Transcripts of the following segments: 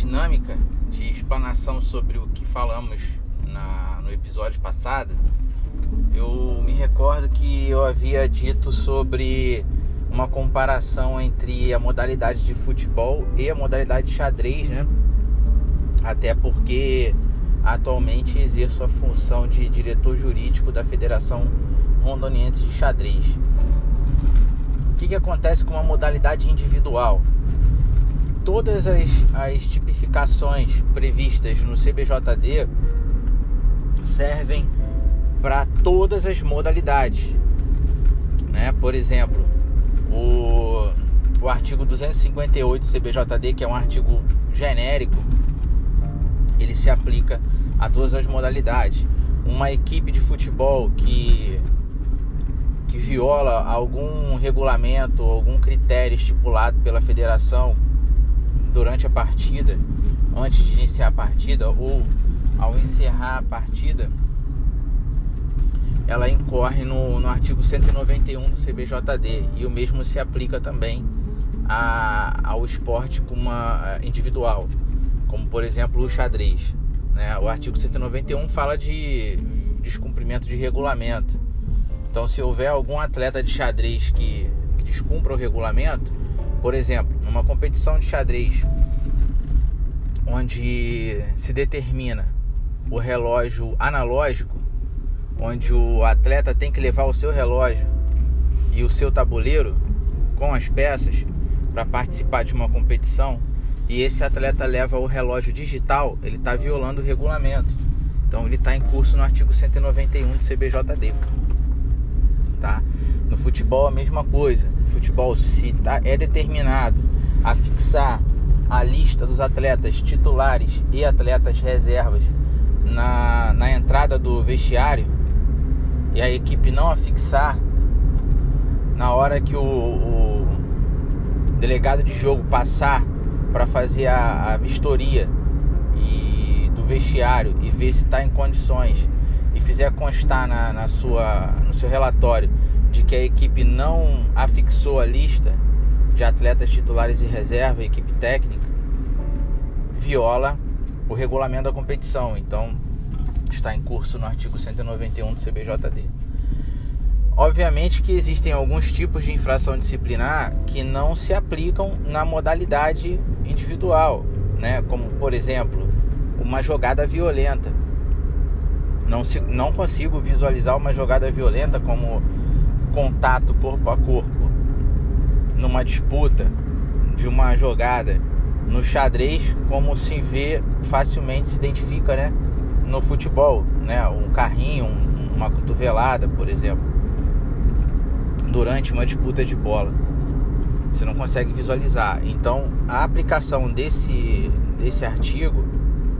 dinâmica de explanação sobre o que falamos na, no episódio passado, eu me recordo que eu havia dito sobre uma comparação entre a modalidade de futebol e a modalidade de xadrez, né? Até porque atualmente exerço a função de diretor jurídico da Federação Rondoniense de Xadrez. O que, que acontece com uma modalidade individual? Todas as, as tipificações previstas no CBJD servem para todas as modalidades. Né? Por exemplo, o, o artigo 258 do CBJD, que é um artigo genérico, ele se aplica a todas as modalidades. Uma equipe de futebol que que viola algum regulamento, algum critério estipulado pela federação durante a partida, antes de iniciar a partida ou ao encerrar a partida, ela incorre no, no artigo 191 do CBJD e o mesmo se aplica também a, ao esporte como uma, individual, como por exemplo o xadrez. Né? O artigo 191 fala de descumprimento de regulamento. Então, se houver algum atleta de xadrez que, que descumpra o regulamento, por exemplo, numa competição de xadrez onde se determina o relógio analógico, onde o atleta tem que levar o seu relógio e o seu tabuleiro com as peças para participar de uma competição e esse atleta leva o relógio digital, ele está violando o regulamento. Então ele está em curso no artigo 191 do CBJD. Tá? Futebol a mesma coisa. Futebol se tá, é determinado a fixar a lista dos atletas titulares e atletas reservas na, na entrada do vestiário e a equipe não afixar na hora que o, o delegado de jogo passar para fazer a, a vistoria e do vestiário e ver se está em condições e fizer constar na, na, sua, no seu relatório de que a equipe não afixou a lista de atletas titulares e reserva, equipe técnica, viola o regulamento da competição. Então, está em curso no artigo 191 do CBJD. Obviamente que existem alguns tipos de infração disciplinar que não se aplicam na modalidade individual, né? Como por exemplo, uma jogada violenta. Não, se, não consigo visualizar uma jogada violenta como contato corpo a corpo numa disputa de uma jogada no xadrez, como se vê facilmente se identifica, né? no futebol, né? Um carrinho, um, uma cotovelada, por exemplo, durante uma disputa de bola. Você não consegue visualizar. Então, a aplicação desse, desse artigo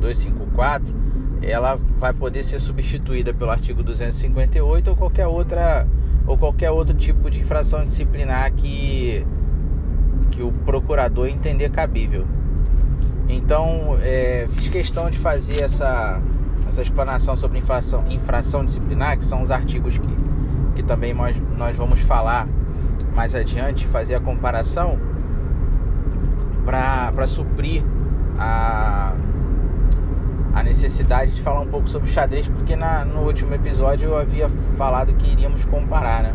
254, ela vai poder ser substituída pelo artigo 258 ou qualquer outra ou qualquer outro tipo de infração disciplinar que que o procurador entender cabível. Então, é, fiz questão de fazer essa essa explanação sobre infração, infração disciplinar, que são os artigos que, que também nós, nós vamos falar mais adiante, fazer a comparação para suprir a, a necessidade de falar um pouco sobre xadrez, porque na, no último episódio eu havia falado que iríamos comparar, né?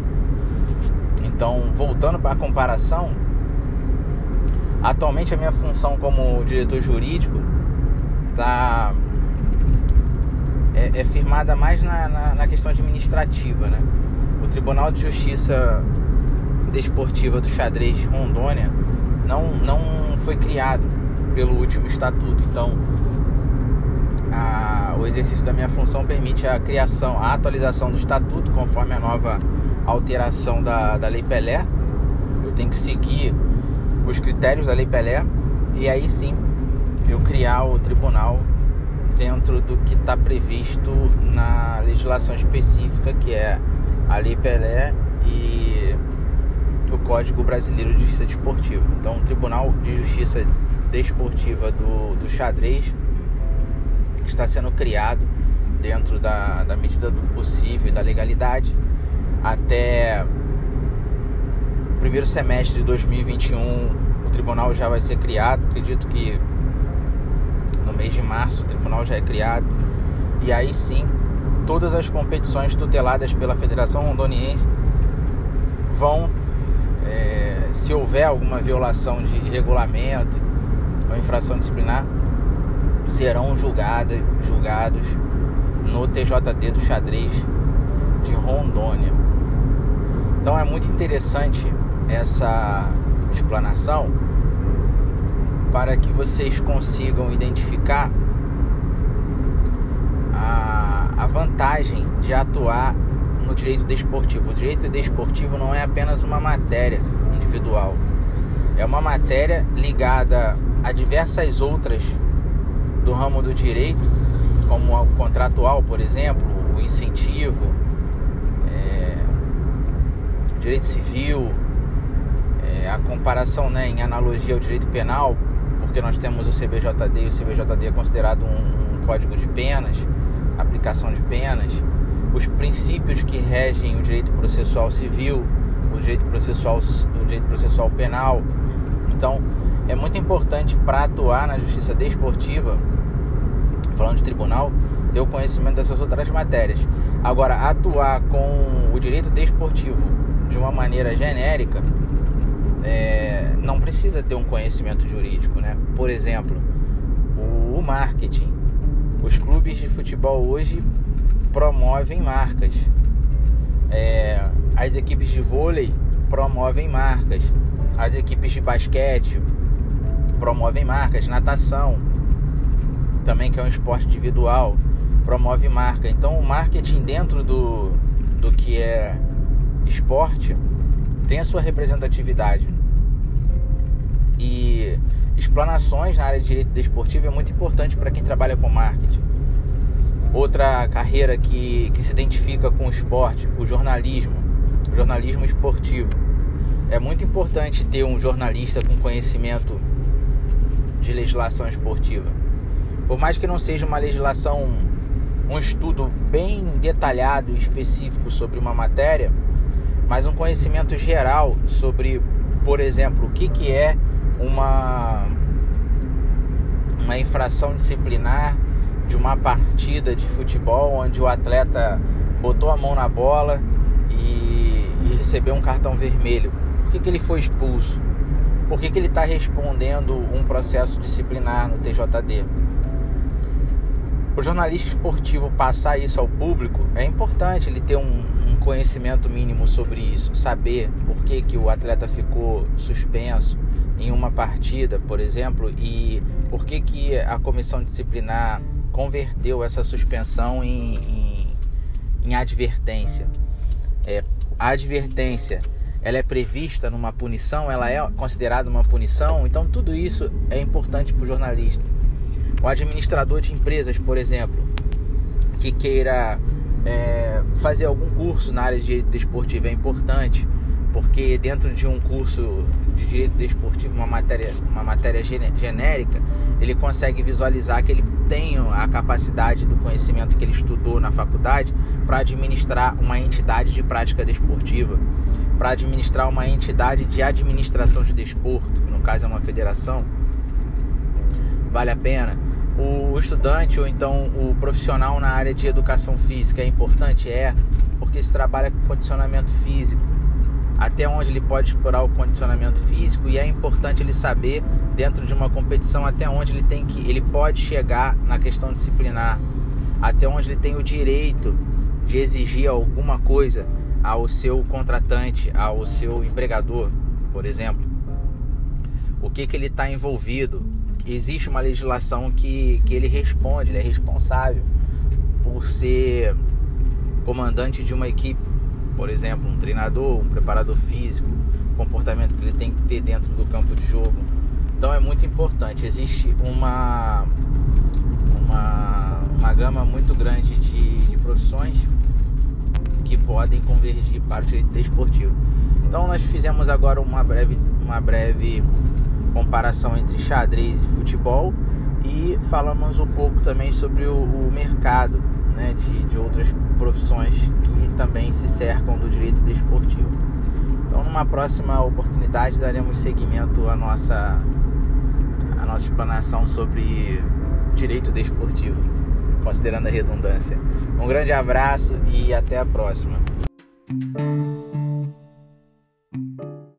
Então, voltando para a comparação, atualmente a minha função como diretor jurídico está é, é firmada mais na, na, na, questão administrativa, né? O Tribunal de Justiça Desportiva do Xadrez Rondônia não, não foi criado pelo último estatuto, então a, o exercício da minha função permite a criação, a atualização do estatuto conforme a nova alteração da, da Lei Pelé. Eu tenho que seguir os critérios da Lei Pelé e aí sim eu criar o tribunal dentro do que está previsto na legislação específica, que é a Lei Pelé e o Código Brasileiro de Justiça Desportiva. Então, o Tribunal de Justiça Desportiva do, do xadrez está sendo criado dentro da, da medida do possível e da legalidade até o primeiro semestre de 2021 o tribunal já vai ser criado. Acredito que no mês de março o tribunal já é criado. E aí sim todas as competições tuteladas pela Federação Rondoniense vão, é, se houver alguma violação de regulamento ou infração disciplinar, serão julgadas, julgados no TJD do xadrez de Rondônia. Então é muito interessante essa explanação para que vocês consigam identificar a, a vantagem de atuar no direito desportivo. O direito desportivo não é apenas uma matéria individual, é uma matéria ligada a diversas outras do ramo do direito, como o contratual, por exemplo, o incentivo, é, direito civil, é, a comparação né, em analogia ao direito penal, porque nós temos o CBJD e o CBJD é considerado um, um código de penas, aplicação de penas, os princípios que regem o direito processual civil, o direito processual, o direito processual penal. Então, é muito importante para atuar na justiça desportiva, falando de tribunal, ter o conhecimento dessas outras matérias. Agora, atuar com o direito desportivo de uma maneira genérica, é, não precisa ter um conhecimento jurídico, né? Por exemplo, o marketing. Os clubes de futebol hoje promovem marcas. É, as equipes de vôlei promovem marcas. As equipes de basquete promovem marcas. Natação, também que é um esporte individual, promove marca. Então o marketing dentro do, do que é esporte tem a sua representatividade. E explanações na área de direito desportivo é muito importante para quem trabalha com marketing. Outra carreira que, que se identifica com o esporte, o jornalismo, o jornalismo esportivo. É muito importante ter um jornalista com conhecimento de legislação esportiva. Por mais que não seja uma legislação, um estudo bem detalhado e específico sobre uma matéria, mas um conhecimento geral sobre, por exemplo, o que, que é uma, uma infração disciplinar de uma partida de futebol onde o atleta botou a mão na bola e, e recebeu um cartão vermelho. Por que, que ele foi expulso? Por que, que ele está respondendo um processo disciplinar no TJD? O jornalista esportivo passar isso ao público é importante ele ter um, um conhecimento mínimo sobre isso, saber por que, que o atleta ficou suspenso, em uma partida, por exemplo, e por que, que a comissão disciplinar converteu essa suspensão em, em, em advertência. É, a advertência ela é prevista numa punição, ela é considerada uma punição, então tudo isso é importante para o jornalista. O administrador de empresas, por exemplo, que queira é, fazer algum curso na área de direito desportivo é importante porque dentro de um curso de direito desportivo, uma matéria, uma matéria genérica, ele consegue visualizar que ele tem a capacidade do conhecimento que ele estudou na faculdade para administrar uma entidade de prática desportiva, para administrar uma entidade de administração de desporto, que no caso é uma federação. Vale a pena. O estudante ou então o profissional na área de educação física é importante? É, porque se trabalha com condicionamento físico até onde ele pode explorar o condicionamento físico e é importante ele saber dentro de uma competição até onde ele tem que ele pode chegar na questão disciplinar, até onde ele tem o direito de exigir alguma coisa ao seu contratante, ao seu empregador, por exemplo. O que que ele está envolvido? Existe uma legislação que, que ele responde, ele é responsável por ser comandante de uma equipe por exemplo, um treinador, um preparador físico, comportamento que ele tem que ter dentro do campo de jogo. Então é muito importante. Existe uma, uma, uma gama muito grande de, de profissões que podem convergir para o direito desportivo. Então nós fizemos agora uma breve, uma breve comparação entre xadrez e futebol e falamos um pouco também sobre o, o mercado né, de, de outras profissões que também se cercam do direito desportivo. Então, numa próxima oportunidade, daremos seguimento à nossa, à nossa explanação sobre direito desportivo, considerando a redundância. Um grande abraço e até a próxima.